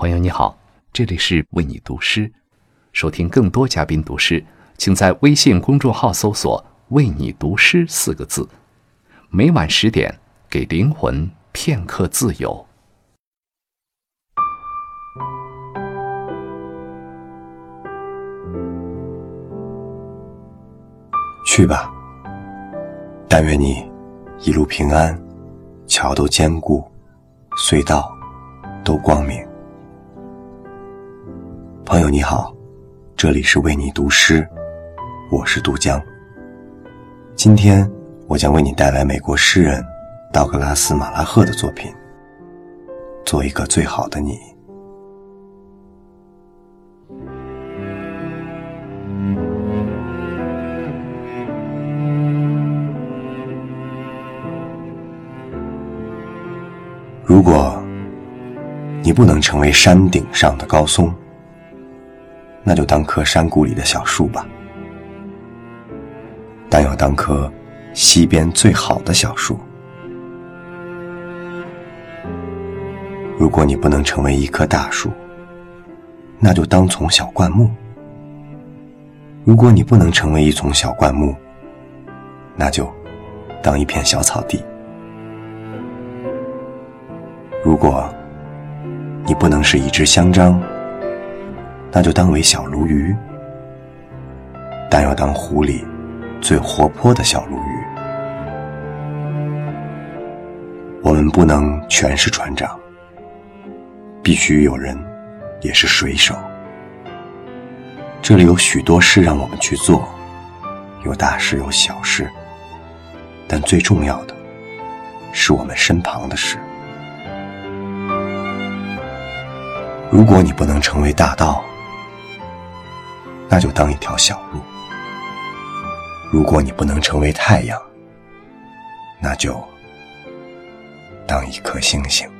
朋友你好，这里是为你读诗。收听更多嘉宾读诗，请在微信公众号搜索“为你读诗”四个字。每晚十点，给灵魂片刻自由。去吧，但愿你一路平安，桥都坚固，隧道都光明。朋友你好，这里是为你读诗，我是杜江。今天我将为你带来美国诗人道格拉斯·马拉赫的作品《做一个最好的你》。如果你不能成为山顶上的高松，那就当棵山谷里的小树吧，但要当棵溪边最好的小树。如果你不能成为一棵大树，那就当丛小灌木。如果你不能成为一丛小灌木，那就当一片小草地。如果你不能是一只香樟，那就当为小鲈鱼，但要当湖里最活泼的小鲈鱼。我们不能全是船长，必须有人也是水手。这里有许多事让我们去做，有大事有小事，但最重要的是我们身旁的事。如果你不能成为大道，那就当一条小路；如果你不能成为太阳，那就当一颗星星。